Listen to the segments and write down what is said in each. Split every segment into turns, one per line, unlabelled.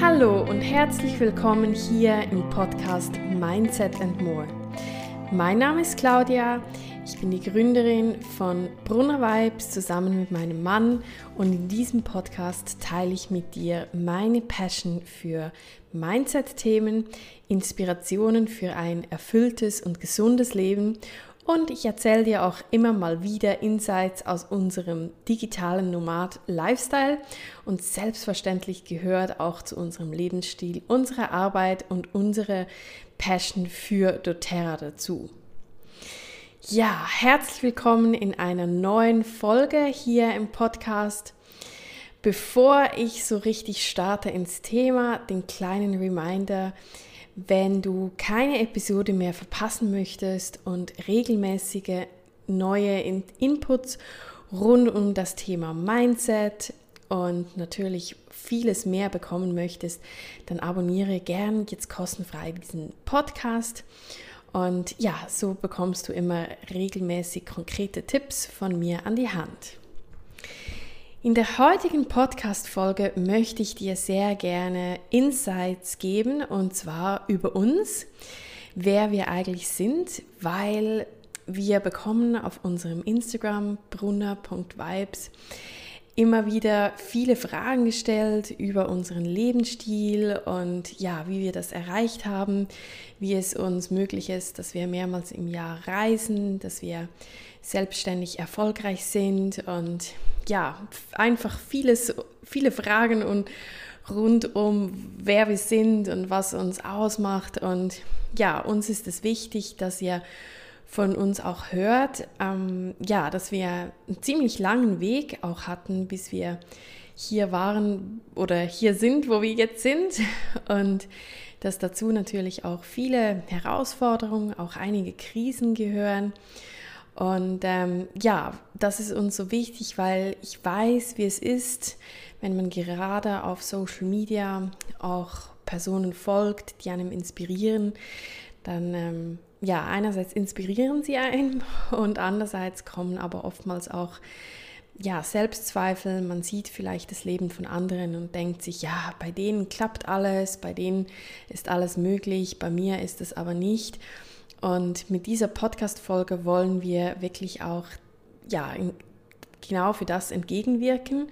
Hallo und herzlich willkommen hier im Podcast Mindset and More. Mein Name ist Claudia, ich bin die Gründerin von Brunner Vibes zusammen mit meinem Mann und in diesem Podcast teile ich mit dir meine Passion für Mindset-Themen, Inspirationen für ein erfülltes und gesundes Leben und ich erzähle dir auch immer mal wieder Insights aus unserem digitalen Nomad-Lifestyle. Und selbstverständlich gehört auch zu unserem Lebensstil unsere Arbeit und unsere Passion für doTERRA dazu. Ja, herzlich willkommen in einer neuen Folge hier im Podcast. Bevor ich so richtig starte ins Thema, den kleinen Reminder, wenn du keine Episode mehr verpassen möchtest und regelmäßige neue Inputs rund um das Thema Mindset und natürlich vieles mehr bekommen möchtest, dann abonniere gern jetzt kostenfrei diesen Podcast. Und ja, so bekommst du immer regelmäßig konkrete Tipps von mir an die Hand. In der heutigen Podcast-Folge möchte ich dir sehr gerne Insights geben und zwar über uns, wer wir eigentlich sind, weil wir bekommen auf unserem Instagram brunner.vibes immer wieder viele Fragen gestellt über unseren Lebensstil und ja, wie wir das erreicht haben, wie es uns möglich ist, dass wir mehrmals im Jahr reisen, dass wir selbstständig erfolgreich sind und ja, einfach vieles, viele Fragen und rund um wer wir sind und was uns ausmacht. Und ja, uns ist es wichtig, dass ihr von uns auch hört, ähm, ja, dass wir einen ziemlich langen Weg auch hatten, bis wir hier waren oder hier sind, wo wir jetzt sind. Und dass dazu natürlich auch viele Herausforderungen, auch einige Krisen gehören. Und ähm, ja, das ist uns so wichtig, weil ich weiß, wie es ist, wenn man gerade auf Social Media auch Personen folgt, die einem inspirieren, dann ähm, ja, einerseits inspirieren sie einen und andererseits kommen aber oftmals auch ja, Selbstzweifel, man sieht vielleicht das Leben von anderen und denkt sich, ja, bei denen klappt alles, bei denen ist alles möglich, bei mir ist es aber nicht. Und mit dieser Podcast-Folge wollen wir wirklich auch ja, genau für das entgegenwirken,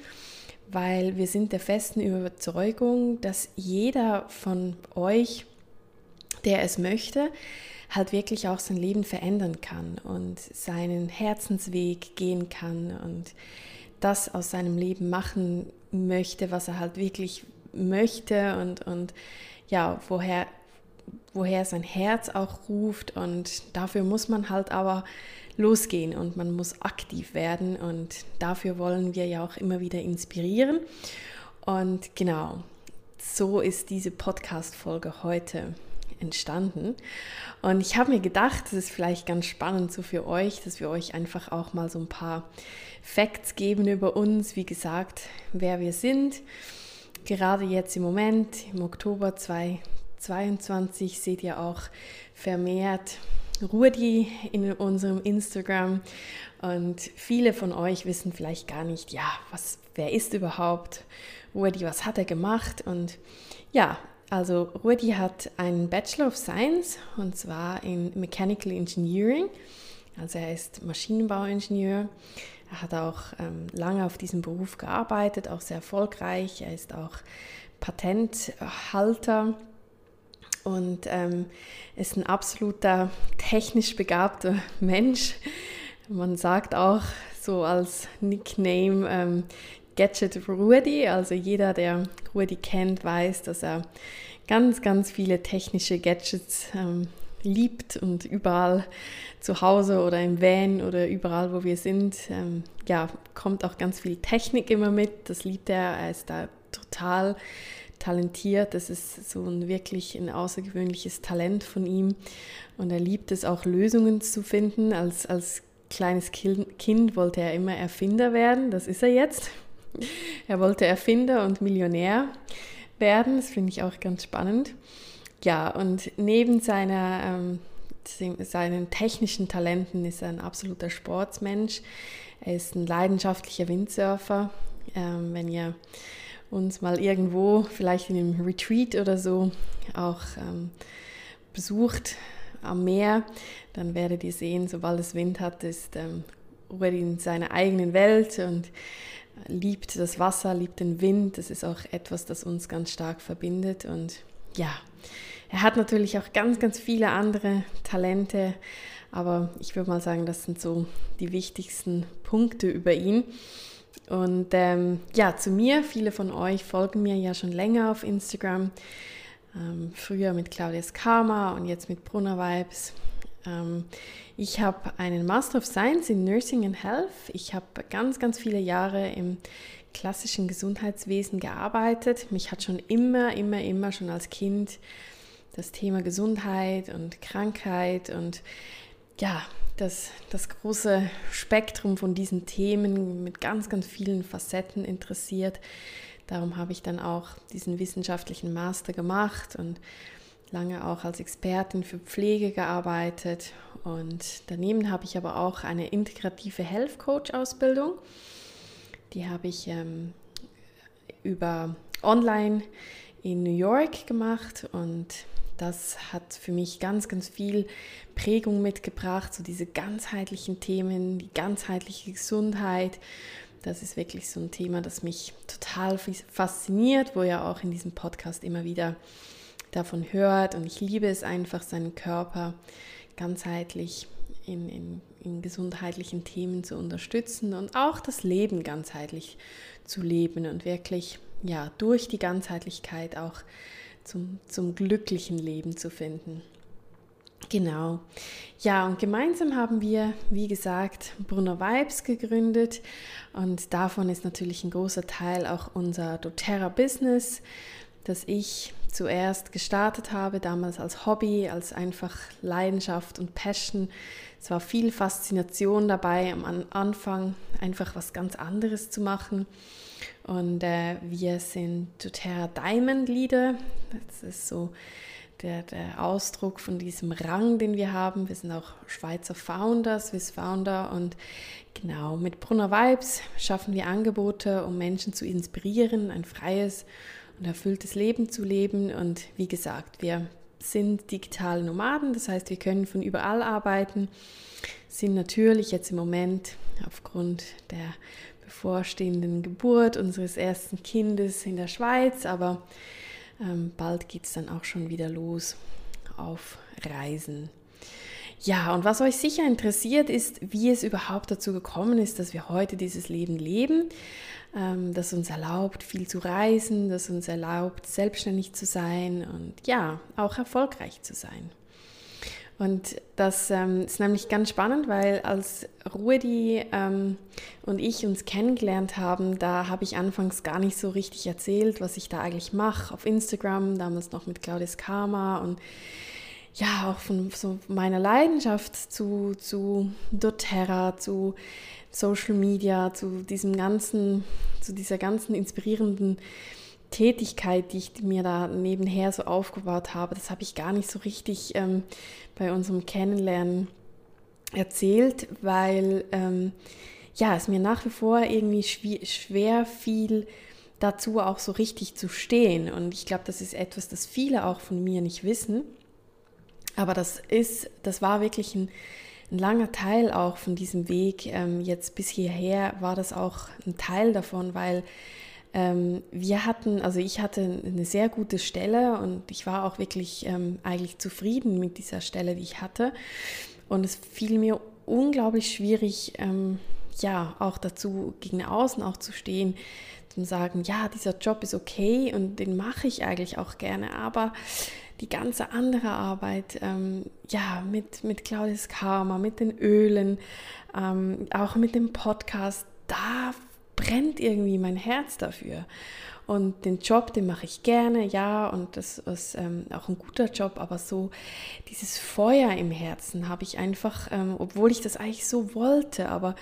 weil wir sind der festen Überzeugung, dass jeder von euch, der es möchte, halt wirklich auch sein Leben verändern kann und seinen Herzensweg gehen kann und das aus seinem Leben machen möchte, was er halt wirklich möchte und, und ja, woher woher sein Herz auch ruft und dafür muss man halt aber losgehen und man muss aktiv werden und dafür wollen wir ja auch immer wieder inspirieren. Und genau, so ist diese Podcast-Folge heute entstanden. Und ich habe mir gedacht, es ist vielleicht ganz spannend so für euch, dass wir euch einfach auch mal so ein paar Facts geben über uns, wie gesagt, wer wir sind. Gerade jetzt im Moment, im Oktober 2020, 22 seht ihr auch vermehrt Rudi in unserem Instagram. Und viele von euch wissen vielleicht gar nicht, ja, was, wer ist überhaupt Rudi, was hat er gemacht? Und ja, also Rudi hat einen Bachelor of Science und zwar in Mechanical Engineering, also er ist Maschinenbauingenieur. Er hat auch ähm, lange auf diesem Beruf gearbeitet, auch sehr erfolgreich. Er ist auch Patenthalter und ähm, ist ein absoluter technisch begabter Mensch. Man sagt auch so als Nickname ähm, Gadget Rudy, also jeder, der Rudy kennt, weiß, dass er ganz, ganz viele technische Gadgets ähm, liebt und überall zu Hause oder im Van oder überall, wo wir sind, ähm, ja, kommt auch ganz viel Technik immer mit. Das liebt er. Er ist da total talentiert. Das ist so ein wirklich ein außergewöhnliches Talent von ihm. Und er liebt es auch, Lösungen zu finden. Als, als kleines Kind wollte er immer Erfinder werden. Das ist er jetzt. Er wollte Erfinder und Millionär werden. Das finde ich auch ganz spannend. Ja, und neben seiner, ähm, seinen technischen Talenten ist er ein absoluter Sportsmensch. Er ist ein leidenschaftlicher Windsurfer. Ähm, wenn ihr uns mal irgendwo, vielleicht in einem Retreat oder so, auch ähm, besucht am Meer, dann werdet ihr sehen, sobald es Wind hat, ist ähm, Rudi in seiner eigenen Welt und liebt das Wasser, liebt den Wind. Das ist auch etwas, das uns ganz stark verbindet. Und ja, er hat natürlich auch ganz, ganz viele andere Talente, aber ich würde mal sagen, das sind so die wichtigsten Punkte über ihn. Und ähm, ja, zu mir, viele von euch folgen mir ja schon länger auf Instagram. Ähm, früher mit Claudias Karma und jetzt mit Brunner Vibes. Ähm, ich habe einen Master of Science in Nursing and Health. Ich habe ganz, ganz viele Jahre im klassischen Gesundheitswesen gearbeitet. Mich hat schon immer, immer, immer schon als Kind das Thema Gesundheit und Krankheit und ja, das, das große Spektrum von diesen Themen mit ganz, ganz vielen Facetten interessiert. Darum habe ich dann auch diesen wissenschaftlichen Master gemacht und lange auch als Expertin für Pflege gearbeitet. Und daneben habe ich aber auch eine integrative Health Coach Ausbildung. Die habe ich ähm, über online in New York gemacht und das hat für mich ganz, ganz viel Prägung mitgebracht, so diese ganzheitlichen Themen, die ganzheitliche Gesundheit. Das ist wirklich so ein Thema, das mich total fasziniert, wo ja auch in diesem Podcast immer wieder davon hört. Und ich liebe es einfach, seinen Körper ganzheitlich in, in, in gesundheitlichen Themen zu unterstützen und auch das Leben ganzheitlich zu leben und wirklich ja durch die Ganzheitlichkeit auch zum, zum glücklichen Leben zu finden. Genau. Ja, und gemeinsam haben wir, wie gesagt, Brunner Vibes gegründet und davon ist natürlich ein großer Teil auch unser doTERRA Business, das ich zuerst gestartet habe, damals als Hobby, als einfach Leidenschaft und Passion. Es war viel Faszination dabei, am Anfang einfach was ganz anderes zu machen. Und äh, wir sind doTERRA Diamond Leader. Das ist so der, der Ausdruck von diesem Rang, den wir haben. Wir sind auch Schweizer Founder, Swiss Founder und genau mit Brunner Vibes schaffen wir Angebote, um Menschen zu inspirieren, ein freies und erfülltes Leben zu leben. Und wie gesagt, wir sind digitale Nomaden, das heißt, wir können von überall arbeiten, sind natürlich jetzt im Moment aufgrund der bevorstehenden Geburt unseres ersten Kindes in der Schweiz, aber ähm, bald geht es dann auch schon wieder los auf Reisen. Ja, und was euch sicher interessiert, ist, wie es überhaupt dazu gekommen ist, dass wir heute dieses Leben leben, ähm, das uns erlaubt, viel zu reisen, das uns erlaubt, selbstständig zu sein und ja, auch erfolgreich zu sein. Und das ähm, ist nämlich ganz spannend, weil als Rudi ähm, und ich uns kennengelernt haben, da habe ich anfangs gar nicht so richtig erzählt, was ich da eigentlich mache auf Instagram, damals noch mit Claudius Karma und ja, auch von so meiner Leidenschaft zu, zu doTERRA, zu Social Media, zu diesem ganzen, zu dieser ganzen inspirierenden Tätigkeit, die ich mir da nebenher so aufgebaut habe, das habe ich gar nicht so richtig ähm, bei unserem Kennenlernen erzählt, weil ähm, ja, es mir nach wie vor irgendwie schwer fiel, dazu auch so richtig zu stehen. Und ich glaube, das ist etwas, das viele auch von mir nicht wissen. Aber das ist, das war wirklich ein, ein langer Teil auch von diesem Weg. Ähm, jetzt bis hierher war das auch ein Teil davon, weil ähm, wir hatten, also ich hatte eine sehr gute Stelle und ich war auch wirklich ähm, eigentlich zufrieden mit dieser Stelle, die ich hatte. Und es fiel mir unglaublich schwierig, ähm, ja, auch dazu gegen außen auch zu stehen, zu sagen, ja, dieser Job ist okay und den mache ich eigentlich auch gerne, aber die ganze andere Arbeit, ähm, ja, mit, mit Claudius Karma, mit den Ölen, ähm, auch mit dem Podcast, da brennt irgendwie mein Herz dafür. Und den Job, den mache ich gerne, ja, und das ist ähm, auch ein guter Job, aber so dieses Feuer im Herzen habe ich einfach, ähm, obwohl ich das eigentlich so wollte, aber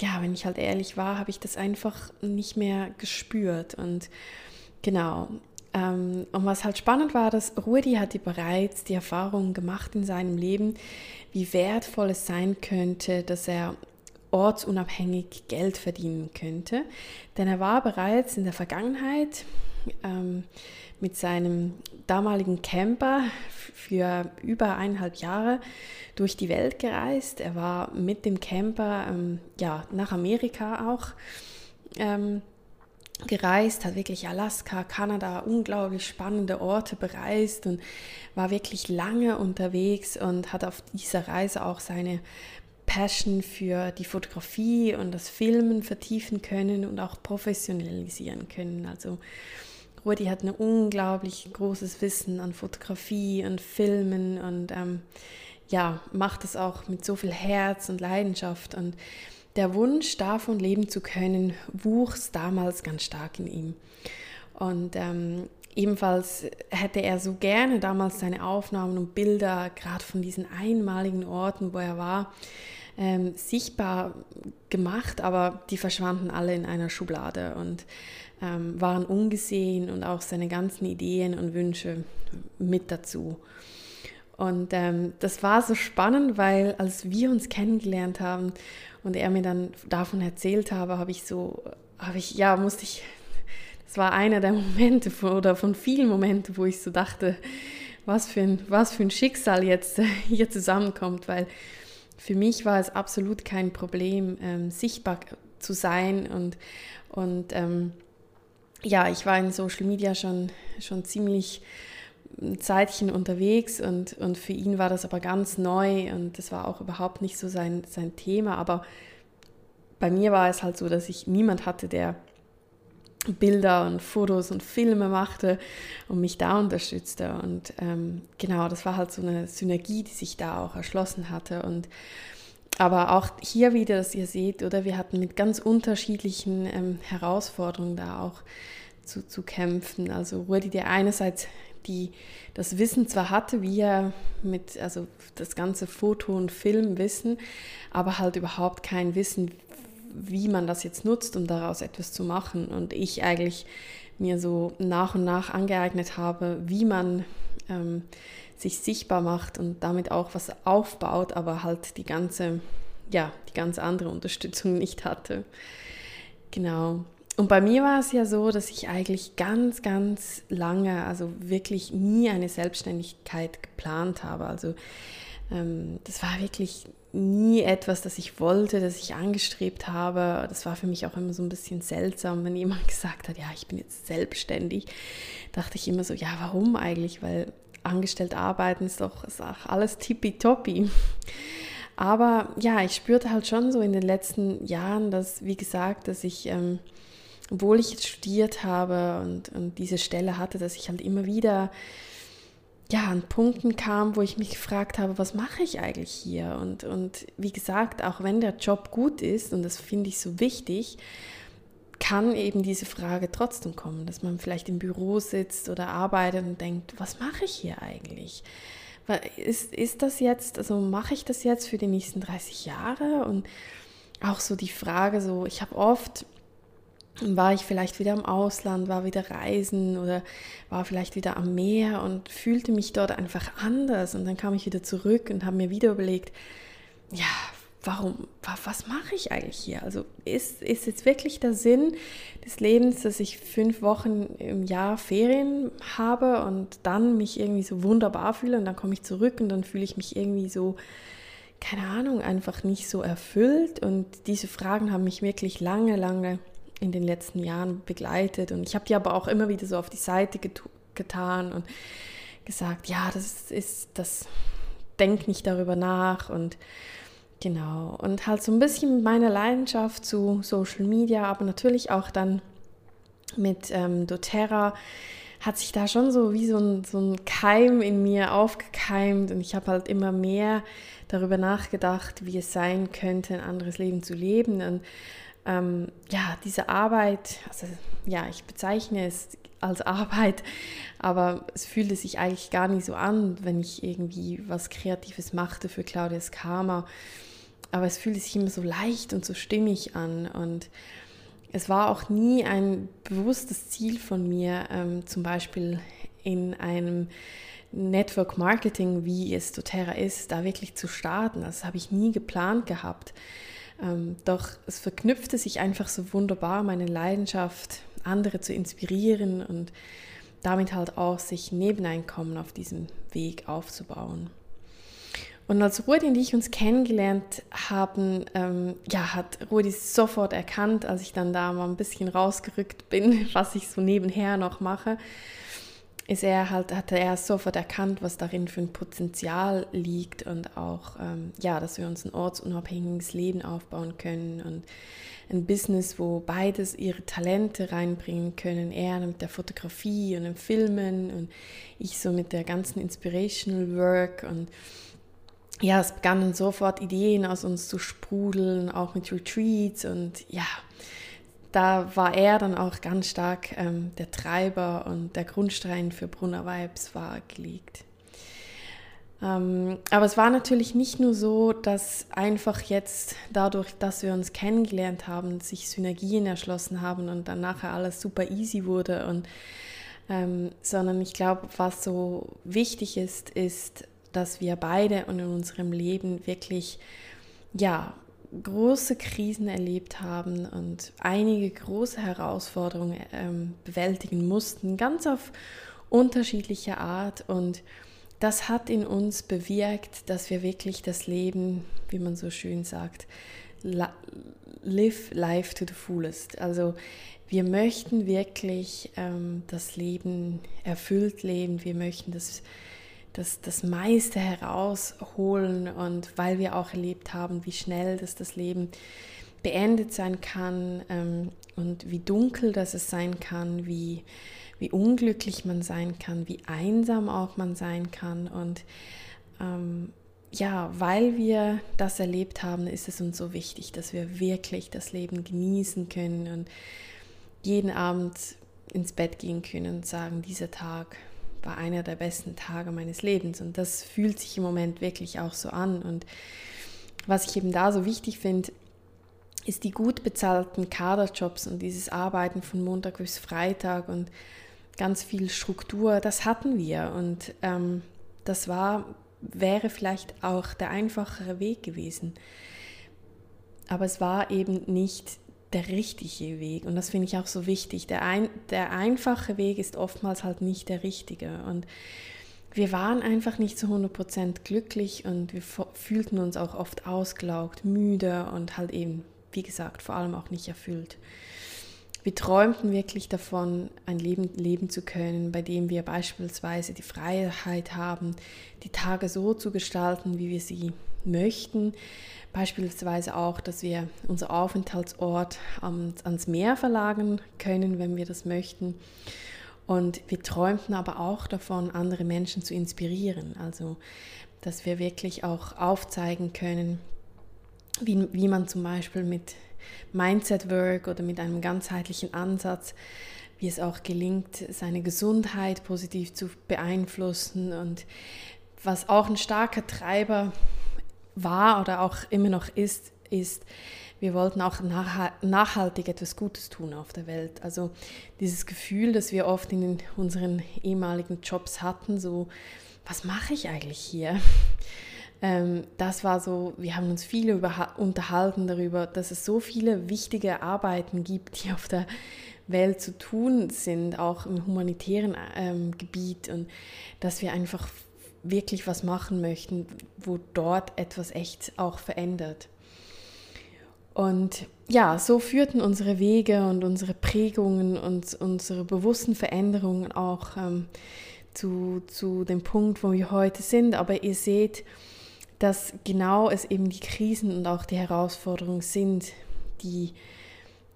ja, wenn ich halt ehrlich war, habe ich das einfach nicht mehr gespürt. Und genau. Ähm, und was halt spannend war, dass Rudi hatte bereits die Erfahrung gemacht in seinem Leben, wie wertvoll es sein könnte, dass er ortsunabhängig Geld verdienen könnte. Denn er war bereits in der Vergangenheit ähm, mit seinem damaligen Camper für über eineinhalb Jahre durch die Welt gereist. Er war mit dem Camper ähm, ja, nach Amerika auch ähm, gereist, hat wirklich Alaska, Kanada, unglaublich spannende Orte bereist und war wirklich lange unterwegs und hat auf dieser Reise auch seine Passion für die Fotografie und das Filmen vertiefen können und auch professionalisieren können. Also Rudi hat ein unglaublich großes Wissen an Fotografie und Filmen und ähm, ja, macht es auch mit so viel Herz und Leidenschaft und der Wunsch davon leben zu können, wuchs damals ganz stark in ihm. Und ähm, ebenfalls hätte er so gerne damals seine Aufnahmen und Bilder, gerade von diesen einmaligen Orten, wo er war, ähm, sichtbar gemacht, aber die verschwanden alle in einer Schublade und ähm, waren ungesehen und auch seine ganzen Ideen und Wünsche mit dazu. Und ähm, das war so spannend, weil als wir uns kennengelernt haben und er mir dann davon erzählt habe, habe ich so, habe ich, ja, musste ich, das war einer der Momente oder von vielen Momenten, wo ich so dachte, was für ein, was für ein Schicksal jetzt hier zusammenkommt, weil für mich war es absolut kein Problem, ähm, sichtbar zu sein und, und ähm, ja, ich war in Social Media schon, schon ziemlich ein Zeitchen unterwegs und, und für ihn war das aber ganz neu und das war auch überhaupt nicht so sein, sein Thema. Aber bei mir war es halt so, dass ich niemand hatte, der Bilder und Fotos und Filme machte und mich da unterstützte. Und ähm, genau, das war halt so eine Synergie, die sich da auch erschlossen hatte. Und aber auch hier wieder, dass ihr seht, oder wir hatten mit ganz unterschiedlichen ähm, Herausforderungen da auch zu, zu kämpfen. Also Rudi, der einerseits die das Wissen zwar hatte, wie er mit, also das ganze Foto- und Filmwissen, aber halt überhaupt kein Wissen, wie man das jetzt nutzt, um daraus etwas zu machen. Und ich eigentlich mir so nach und nach angeeignet habe, wie man ähm, sich sichtbar macht und damit auch was aufbaut, aber halt die ganze, ja, die ganz andere Unterstützung nicht hatte. Genau. Und bei mir war es ja so, dass ich eigentlich ganz, ganz lange, also wirklich nie eine Selbstständigkeit geplant habe. Also ähm, das war wirklich nie etwas, das ich wollte, das ich angestrebt habe. Das war für mich auch immer so ein bisschen seltsam, wenn jemand gesagt hat, ja, ich bin jetzt selbstständig. Dachte ich immer so, ja, warum eigentlich? Weil angestellt arbeiten ist doch ist alles tippitoppi. Aber ja, ich spürte halt schon so in den letzten Jahren, dass, wie gesagt, dass ich ähm, obwohl ich jetzt studiert habe und, und diese Stelle hatte, dass ich halt immer wieder ja, an Punkten kam, wo ich mich gefragt habe, was mache ich eigentlich hier? Und, und wie gesagt, auch wenn der Job gut ist, und das finde ich so wichtig, kann eben diese Frage trotzdem kommen, dass man vielleicht im Büro sitzt oder arbeitet und denkt, was mache ich hier eigentlich? Ist, ist das jetzt, also mache ich das jetzt für die nächsten 30 Jahre? Und auch so die Frage, so, ich habe oft war ich vielleicht wieder im Ausland, war wieder reisen oder war vielleicht wieder am Meer und fühlte mich dort einfach anders. Und dann kam ich wieder zurück und habe mir wieder überlegt, ja, warum, was mache ich eigentlich hier? Also ist, ist jetzt wirklich der Sinn des Lebens, dass ich fünf Wochen im Jahr Ferien habe und dann mich irgendwie so wunderbar fühle und dann komme ich zurück und dann fühle ich mich irgendwie so, keine Ahnung, einfach nicht so erfüllt. Und diese Fragen haben mich wirklich lange, lange in den letzten Jahren begleitet. Und ich habe die aber auch immer wieder so auf die Seite get getan und gesagt, ja, das ist das, denk nicht darüber nach und genau. Und halt so ein bisschen mit meiner Leidenschaft zu Social Media, aber natürlich auch dann mit ähm, doTERRA hat sich da schon so wie so ein, so ein Keim in mir aufgekeimt und ich habe halt immer mehr darüber nachgedacht, wie es sein könnte, ein anderes Leben zu leben und ähm, ja, diese Arbeit, also ja, ich bezeichne es als Arbeit, aber es fühlte sich eigentlich gar nicht so an, wenn ich irgendwie was Kreatives machte für Claudias Karma. Aber es fühlte sich immer so leicht und so stimmig an und es war auch nie ein bewusstes Ziel von mir, ähm, zum Beispiel in einem Network Marketing, wie es doTERRA ist, da wirklich zu starten. Das habe ich nie geplant gehabt. Ähm, doch es verknüpfte sich einfach so wunderbar, meine Leidenschaft, andere zu inspirieren und damit halt auch sich Nebeneinkommen auf diesem Weg aufzubauen. Und als Rudi und ich uns kennengelernt haben, ähm, ja, hat Rudi sofort erkannt, als ich dann da mal ein bisschen rausgerückt bin, was ich so nebenher noch mache, ist er halt, hat er sofort erkannt, was darin für ein Potenzial liegt und auch, ähm, ja, dass wir uns ein ortsunabhängiges Leben aufbauen können und ein Business, wo beides ihre Talente reinbringen können. Er mit der Fotografie und dem Filmen und ich so mit der ganzen Inspirational Work und ja, es begannen sofort Ideen aus uns zu sprudeln, auch mit Retreats und ja, da war er dann auch ganz stark ähm, der Treiber und der Grundstein für Brunner Vibes war gelegt. Ähm, aber es war natürlich nicht nur so, dass einfach jetzt dadurch, dass wir uns kennengelernt haben, sich Synergien erschlossen haben und dann nachher alles super easy wurde und ähm, sondern ich glaube, was so wichtig ist, ist dass wir beide und in unserem Leben wirklich, ja, große Krisen erlebt haben und einige große Herausforderungen ähm, bewältigen mussten, ganz auf unterschiedliche Art. Und das hat in uns bewirkt, dass wir wirklich das Leben, wie man so schön sagt, live life to the fullest. Also wir möchten wirklich ähm, das Leben erfüllt leben. Wir möchten das das, das meiste herausholen und weil wir auch erlebt haben, wie schnell das, das Leben beendet sein kann ähm, und wie dunkel das es sein kann, wie, wie unglücklich man sein kann, wie einsam auch man sein kann. Und ähm, ja, weil wir das erlebt haben, ist es uns so wichtig, dass wir wirklich das Leben genießen können und jeden Abend ins Bett gehen können und sagen, dieser Tag war einer der besten Tage meines Lebens. Und das fühlt sich im Moment wirklich auch so an. Und was ich eben da so wichtig finde, ist die gut bezahlten Kaderjobs und dieses Arbeiten von Montag bis Freitag und ganz viel Struktur, das hatten wir. Und ähm, das war, wäre vielleicht auch der einfachere Weg gewesen. Aber es war eben nicht der richtige Weg. Und das finde ich auch so wichtig. Der, ein, der einfache Weg ist oftmals halt nicht der richtige. Und wir waren einfach nicht zu 100% glücklich und wir fühlten uns auch oft ausgelaugt, müde und halt eben, wie gesagt, vor allem auch nicht erfüllt. Wir träumten wirklich davon, ein Leben leben zu können, bei dem wir beispielsweise die Freiheit haben, die Tage so zu gestalten, wie wir sie möchten, Beispielsweise auch, dass wir unser Aufenthaltsort ans Meer verlagern können, wenn wir das möchten. Und wir träumten aber auch davon, andere Menschen zu inspirieren. Also, dass wir wirklich auch aufzeigen können, wie, wie man zum Beispiel mit Mindset Work oder mit einem ganzheitlichen Ansatz, wie es auch gelingt, seine Gesundheit positiv zu beeinflussen und was auch ein starker Treiber war oder auch immer noch ist, ist, wir wollten auch nachhaltig etwas Gutes tun auf der Welt. Also dieses Gefühl, das wir oft in unseren ehemaligen Jobs hatten, so, was mache ich eigentlich hier? Ähm, das war so, wir haben uns viel über, unterhalten darüber, dass es so viele wichtige Arbeiten gibt, die auf der Welt zu tun sind, auch im humanitären ähm, Gebiet und dass wir einfach wirklich was machen möchten, wo dort etwas echt auch verändert. Und ja, so führten unsere Wege und unsere Prägungen und unsere bewussten Veränderungen auch ähm, zu, zu dem Punkt, wo wir heute sind. Aber ihr seht, dass genau es eben die Krisen und auch die Herausforderungen sind, die,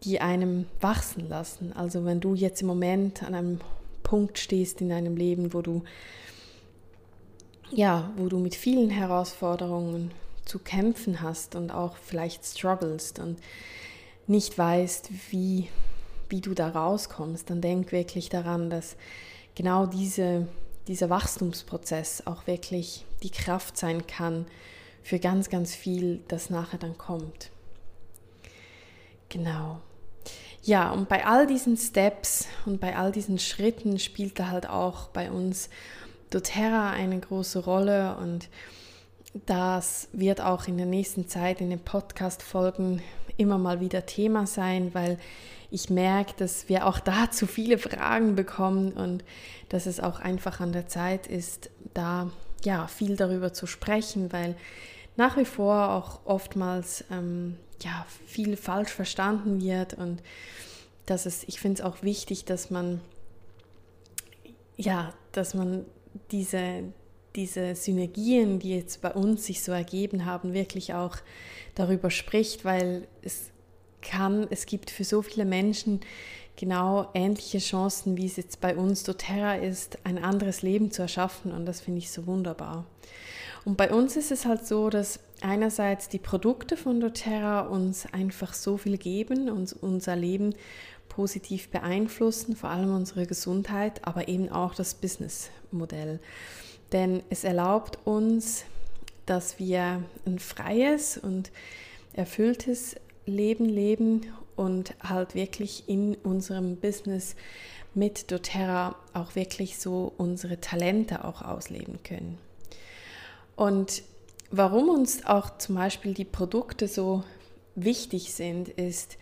die einem wachsen lassen. Also wenn du jetzt im Moment an einem Punkt stehst in deinem Leben, wo du ja, wo du mit vielen Herausforderungen zu kämpfen hast und auch vielleicht strugglest und nicht weißt, wie, wie du da rauskommst, dann denk wirklich daran, dass genau diese, dieser Wachstumsprozess auch wirklich die Kraft sein kann für ganz, ganz viel, das nachher dann kommt. Genau. Ja, und bei all diesen Steps und bei all diesen Schritten spielt da halt auch bei uns doTERRA eine große Rolle und das wird auch in der nächsten Zeit in den Podcast-Folgen immer mal wieder Thema sein, weil ich merke, dass wir auch da zu viele Fragen bekommen und dass es auch einfach an der Zeit ist, da ja viel darüber zu sprechen, weil nach wie vor auch oftmals ähm, ja viel falsch verstanden wird und dass es, ich finde es auch wichtig, dass man ja, dass man diese, diese Synergien, die jetzt bei uns sich so ergeben haben, wirklich auch darüber spricht, weil es kann, es gibt für so viele Menschen genau ähnliche Chancen, wie es jetzt bei uns doTERRA ist, ein anderes Leben zu erschaffen und das finde ich so wunderbar. Und bei uns ist es halt so, dass einerseits die Produkte von doTERRA uns einfach so viel geben und unser Leben positiv beeinflussen, vor allem unsere Gesundheit, aber eben auch das Businessmodell. Denn es erlaubt uns, dass wir ein freies und erfülltes Leben leben und halt wirklich in unserem Business mit doTERRA auch wirklich so unsere Talente auch ausleben können. Und warum uns auch zum Beispiel die Produkte so wichtig sind, ist,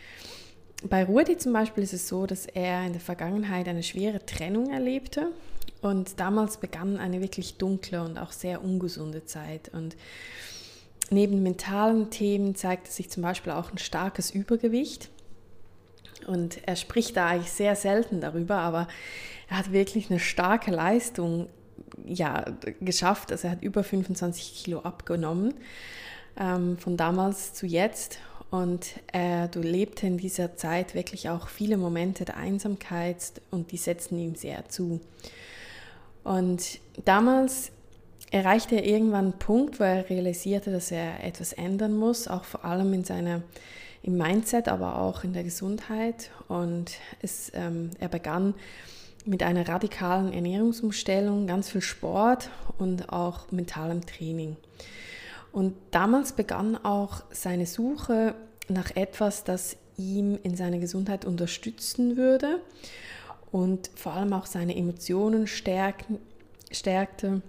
bei Rudi zum Beispiel ist es so, dass er in der Vergangenheit eine schwere Trennung erlebte und damals begann eine wirklich dunkle und auch sehr ungesunde Zeit. Und neben mentalen Themen zeigte sich zum Beispiel auch ein starkes Übergewicht. Und er spricht da eigentlich sehr selten darüber, aber er hat wirklich eine starke Leistung ja, geschafft. Also er hat über 25 Kilo abgenommen ähm, von damals zu jetzt. Und äh, durchlebte in dieser Zeit wirklich auch viele Momente der Einsamkeit und die setzten ihm sehr zu. Und damals erreichte er irgendwann einen Punkt, wo er realisierte, dass er etwas ändern muss, auch vor allem in seiner im Mindset, aber auch in der Gesundheit. Und es, ähm, er begann mit einer radikalen Ernährungsumstellung, ganz viel Sport und auch mentalem Training. Und damals begann auch seine Suche nach etwas, das ihm in seiner Gesundheit unterstützen würde und vor allem auch seine Emotionen stärken, stärkte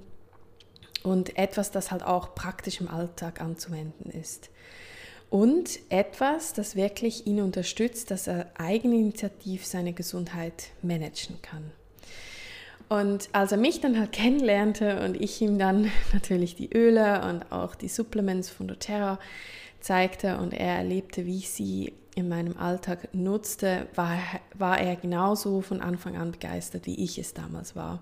und etwas, das halt auch praktisch im Alltag anzuwenden ist. Und etwas, das wirklich ihn unterstützt, dass er eigeninitiativ seine Gesundheit managen kann. Und als er mich dann halt kennenlernte und ich ihm dann natürlich die Öle und auch die Supplements von doTERRA zeigte und er erlebte, wie ich sie in meinem Alltag nutzte, war, war er genauso von Anfang an begeistert, wie ich es damals war.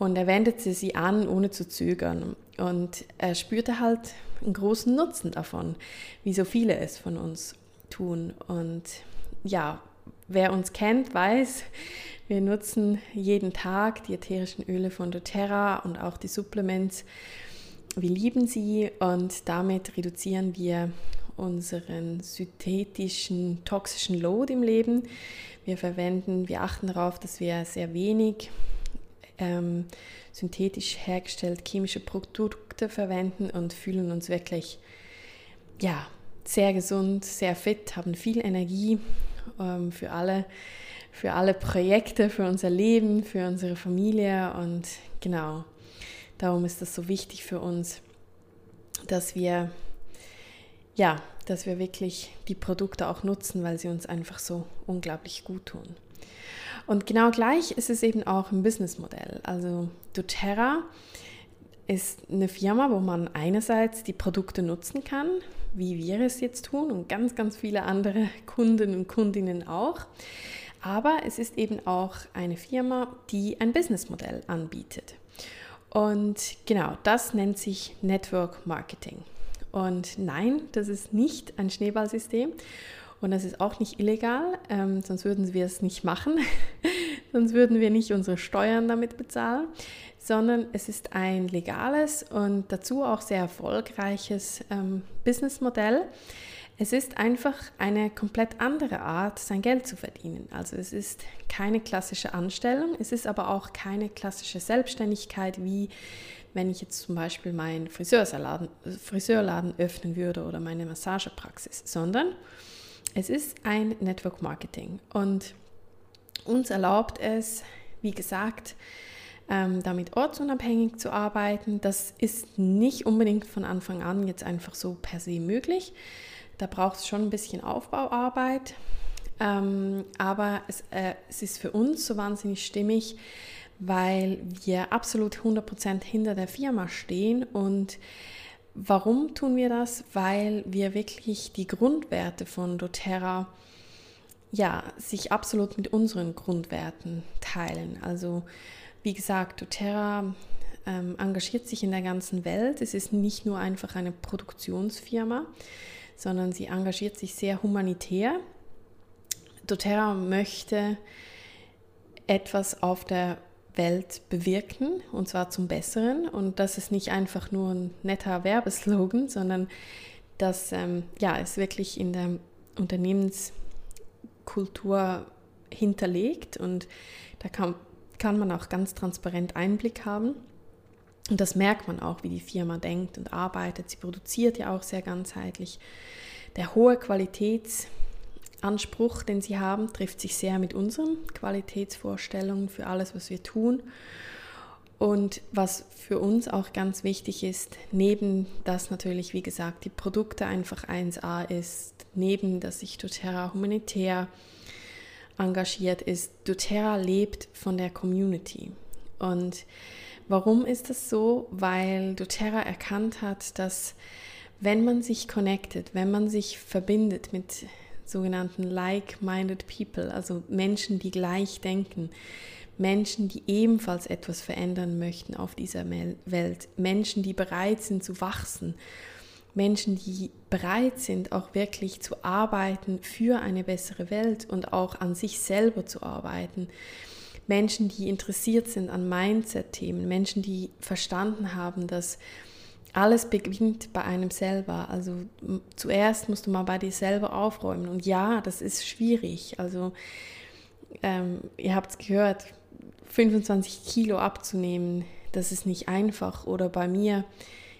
Und er wendete sie an, ohne zu zögern. Und er spürte halt einen großen Nutzen davon, wie so viele es von uns tun. Und ja, wer uns kennt, weiß, wir nutzen jeden Tag die ätherischen Öle von doTERRA und auch die Supplements. Wir lieben sie und damit reduzieren wir unseren synthetischen, toxischen Load im Leben. Wir verwenden, wir achten darauf, dass wir sehr wenig ähm, synthetisch hergestellt chemische Produkte verwenden und fühlen uns wirklich ja, sehr gesund, sehr fit, haben viel Energie ähm, für, alle, für alle Projekte, für unser Leben, für unsere Familie und genau, darum ist das so wichtig für uns, dass wir ja, dass wir wirklich die Produkte auch nutzen, weil sie uns einfach so unglaublich gut tun. Und genau gleich ist es eben auch ein Businessmodell. Also doTERRA ist eine Firma, wo man einerseits die Produkte nutzen kann, wie wir es jetzt tun und ganz, ganz viele andere Kunden und Kundinnen auch. Aber es ist eben auch eine Firma, die ein Businessmodell anbietet. Und genau, das nennt sich Network Marketing. Und nein, das ist nicht ein Schneeballsystem und das ist auch nicht illegal, ähm, sonst würden wir es nicht machen, sonst würden wir nicht unsere Steuern damit bezahlen, sondern es ist ein legales und dazu auch sehr erfolgreiches ähm, Businessmodell. Es ist einfach eine komplett andere Art, sein Geld zu verdienen. Also es ist keine klassische Anstellung, es ist aber auch keine klassische Selbstständigkeit wie wenn ich jetzt zum Beispiel meinen Friseurladen, Friseurladen öffnen würde oder meine Massagepraxis, sondern es ist ein Network Marketing und uns erlaubt es, wie gesagt, ähm, damit ortsunabhängig zu arbeiten. Das ist nicht unbedingt von Anfang an jetzt einfach so per se möglich. Da braucht es schon ein bisschen Aufbauarbeit. Ähm, aber es, äh, es ist für uns so wahnsinnig stimmig, weil wir absolut 100% hinter der Firma stehen. Und warum tun wir das? Weil wir wirklich die Grundwerte von doTERRA ja, sich absolut mit unseren Grundwerten teilen. Also wie gesagt, doTERRA ähm, engagiert sich in der ganzen Welt. Es ist nicht nur einfach eine Produktionsfirma, sondern sie engagiert sich sehr humanitär. doTERRA möchte etwas auf der Welt bewirken und zwar zum Besseren. Und das ist nicht einfach nur ein netter Werbeslogan, sondern dass ähm, ja, es wirklich in der Unternehmenskultur hinterlegt und da kann, kann man auch ganz transparent Einblick haben. Und das merkt man auch, wie die Firma denkt und arbeitet. Sie produziert ja auch sehr ganzheitlich. Der hohe Qualitätsanspruch, den sie haben, trifft sich sehr mit unseren Qualitätsvorstellungen für alles, was wir tun. Und was für uns auch ganz wichtig ist, neben dass natürlich, wie gesagt, die Produkte einfach 1A ist, neben dass sich doTERRA humanitär engagiert ist, doTERRA lebt von der Community. Und warum ist das so? Weil doTERRA erkannt hat, dass wenn man sich connectet, wenn man sich verbindet mit sogenannten like-minded people, also Menschen, die gleich denken, Menschen, die ebenfalls etwas verändern möchten auf dieser Welt, Menschen, die bereit sind zu wachsen, Menschen, die bereit sind, auch wirklich zu arbeiten für eine bessere Welt und auch an sich selber zu arbeiten. Menschen, die interessiert sind an Mindset-Themen, Menschen, die verstanden haben, dass alles beginnt bei einem selber. Also zuerst musst du mal bei dir selber aufräumen. Und ja, das ist schwierig. Also ähm, ihr habt es gehört, 25 Kilo abzunehmen, das ist nicht einfach. Oder bei mir,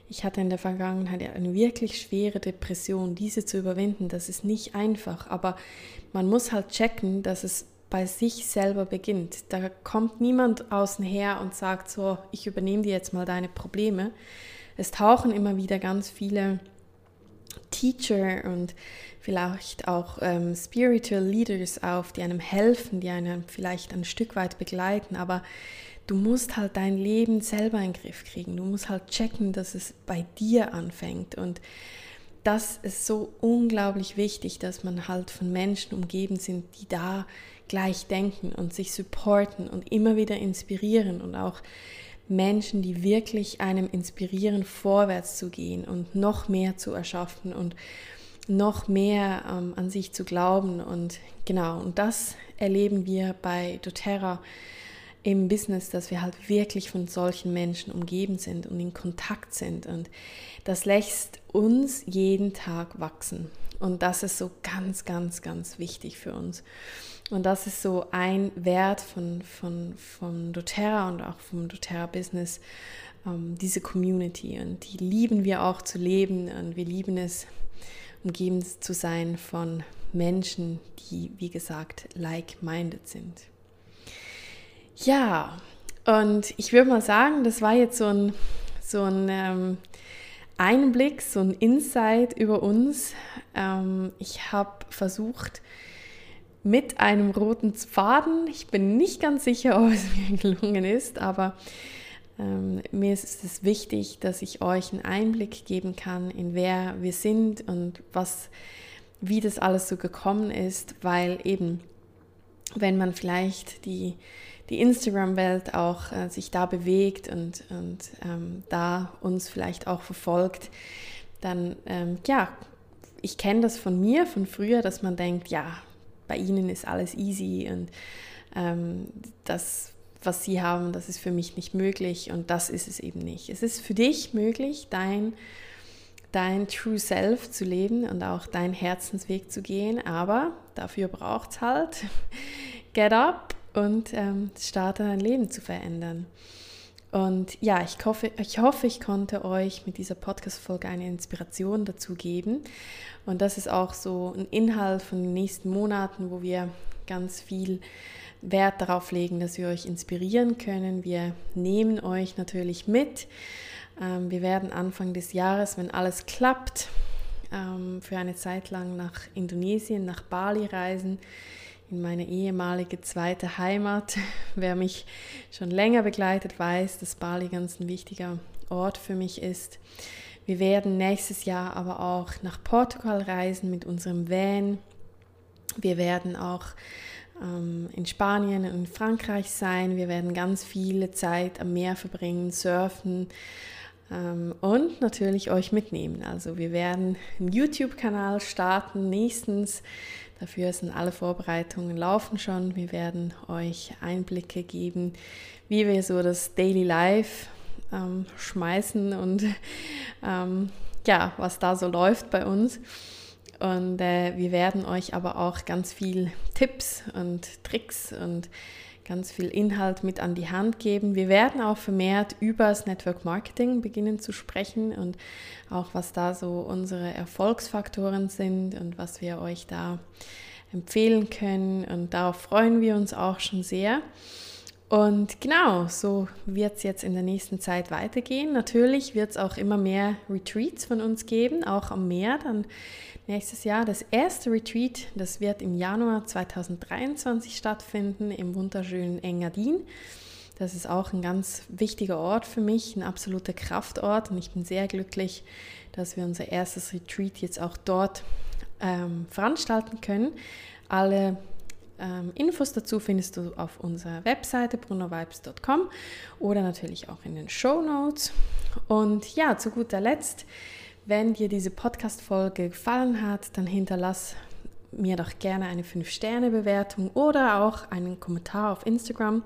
ich hatte in der Vergangenheit eine wirklich schwere Depression. Diese zu überwinden, das ist nicht einfach. Aber man muss halt checken, dass es bei sich selber beginnt. Da kommt niemand außen her und sagt so, ich übernehme dir jetzt mal deine Probleme, es tauchen immer wieder ganz viele Teacher und vielleicht auch ähm, Spiritual Leaders auf, die einem helfen, die einen vielleicht ein Stück weit begleiten, aber du musst halt dein Leben selber in den Griff kriegen. Du musst halt checken, dass es bei dir anfängt und das ist so unglaublich wichtig, dass man halt von Menschen umgeben sind, die da gleich denken und sich supporten und immer wieder inspirieren und auch Menschen, die wirklich einem inspirieren, vorwärts zu gehen und noch mehr zu erschaffen und noch mehr ähm, an sich zu glauben. Und genau, und das erleben wir bei doTERRA im Business, dass wir halt wirklich von solchen Menschen umgeben sind und in Kontakt sind. Und das lässt uns jeden Tag wachsen. Und das ist so ganz, ganz, ganz wichtig für uns. Und das ist so ein Wert von, von, von doTERRA und auch vom doTERRA-Business, ähm, diese Community. Und die lieben wir auch zu leben und wir lieben es, umgeben zu sein von Menschen, die, wie gesagt, like-minded sind. Ja, und ich würde mal sagen, das war jetzt so ein, so ein ähm, Einblick, so ein Insight über uns. Ähm, ich habe versucht, mit einem roten Faden. Ich bin nicht ganz sicher, ob es mir gelungen ist, aber ähm, mir ist es wichtig, dass ich euch einen Einblick geben kann, in wer wir sind und was, wie das alles so gekommen ist, weil eben, wenn man vielleicht die, die Instagram-Welt auch äh, sich da bewegt und, und ähm, da uns vielleicht auch verfolgt, dann ähm, ja, ich kenne das von mir, von früher, dass man denkt, ja, bei ihnen ist alles easy und ähm, das, was sie haben, das ist für mich nicht möglich und das ist es eben nicht. Es ist für dich möglich, dein, dein True Self zu leben und auch deinen Herzensweg zu gehen, aber dafür braucht es halt Get Up und ähm, starte dein Leben zu verändern. Und ja, ich hoffe, ich hoffe, ich konnte euch mit dieser Podcast-Folge eine Inspiration dazu geben. Und das ist auch so ein Inhalt von den nächsten Monaten, wo wir ganz viel Wert darauf legen, dass wir euch inspirieren können. Wir nehmen euch natürlich mit. Ähm, wir werden Anfang des Jahres, wenn alles klappt, ähm, für eine Zeit lang nach Indonesien, nach Bali reisen, in meine ehemalige zweite Heimat. Wer mich schon länger begleitet, weiß, dass Bali ganz ein wichtiger Ort für mich ist. Wir werden nächstes Jahr aber auch nach Portugal reisen mit unserem Van. Wir werden auch ähm, in Spanien und in Frankreich sein. Wir werden ganz viele Zeit am Meer verbringen, surfen und natürlich euch mitnehmen. Also wir werden einen YouTube-Kanal starten nächstens. Dafür sind alle Vorbereitungen laufen schon. Wir werden euch Einblicke geben, wie wir so das Daily Life ähm, schmeißen und ähm, ja, was da so läuft bei uns. Und äh, wir werden euch aber auch ganz viel Tipps und Tricks und ganz viel Inhalt mit an die Hand geben. Wir werden auch vermehrt über das Network Marketing beginnen zu sprechen und auch was da so unsere Erfolgsfaktoren sind und was wir euch da empfehlen können. Und darauf freuen wir uns auch schon sehr. Und genau, so wird es jetzt in der nächsten Zeit weitergehen. Natürlich wird es auch immer mehr Retreats von uns geben, auch am Meer dann nächstes Jahr. Das erste Retreat, das wird im Januar 2023 stattfinden im wunderschönen Engadin. Das ist auch ein ganz wichtiger Ort für mich, ein absoluter Kraftort und ich bin sehr glücklich, dass wir unser erstes Retreat jetzt auch dort ähm, veranstalten können. Alle ähm, Infos dazu findest du auf unserer Webseite brunnervibes.com oder natürlich auch in den Show Notes. Und ja, zu guter Letzt, wenn dir diese Podcast-Folge gefallen hat, dann hinterlass mir doch gerne eine 5-Sterne-Bewertung oder auch einen Kommentar auf Instagram.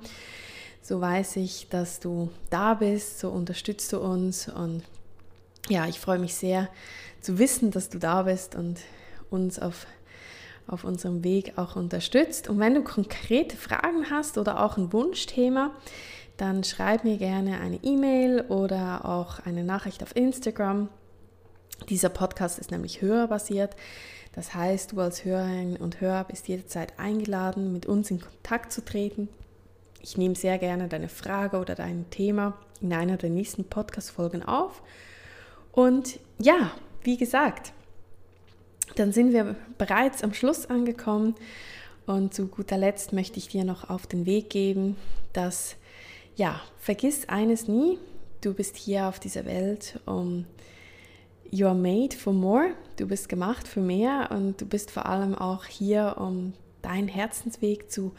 So weiß ich, dass du da bist, so unterstützt du uns und ja, ich freue mich sehr zu wissen, dass du da bist und uns auf auf unserem Weg auch unterstützt. Und wenn du konkrete Fragen hast oder auch ein Wunschthema, dann schreib mir gerne eine E-Mail oder auch eine Nachricht auf Instagram. Dieser Podcast ist nämlich hörerbasiert. Das heißt, du als Hörerin und Hörer bist jederzeit eingeladen, mit uns in Kontakt zu treten. Ich nehme sehr gerne deine Frage oder dein Thema in einer der nächsten Podcast-Folgen auf. Und ja, wie gesagt, dann sind wir bereits am Schluss angekommen. Und zu guter Letzt möchte ich dir noch auf den Weg geben, dass, ja, vergiss eines nie, du bist hier auf dieser Welt, um You are made for more, du bist gemacht für mehr und du bist vor allem auch hier, um deinen Herzensweg zu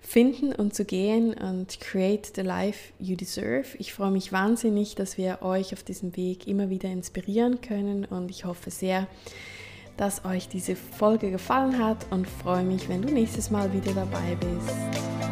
finden und zu gehen und create the life you deserve. Ich freue mich wahnsinnig, dass wir euch auf diesem Weg immer wieder inspirieren können und ich hoffe sehr, dass euch diese Folge gefallen hat und freue mich, wenn du nächstes Mal wieder dabei bist.